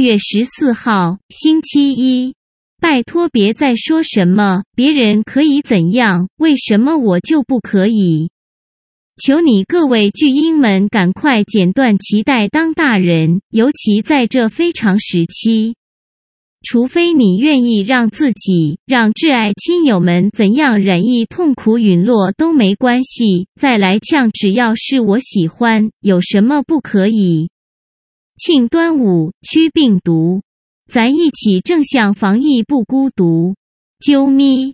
月十四号，星期一。拜托别再说什么别人可以怎样，为什么我就不可以？求你各位巨婴们赶快剪断脐带当大人，尤其在这非常时期。除非你愿意让自己、让挚爱亲友们怎样染疫、痛苦陨落都没关系。再来呛，只要是我喜欢，有什么不可以？庆端午，驱病毒。咱一起正向防疫不孤独，啾咪。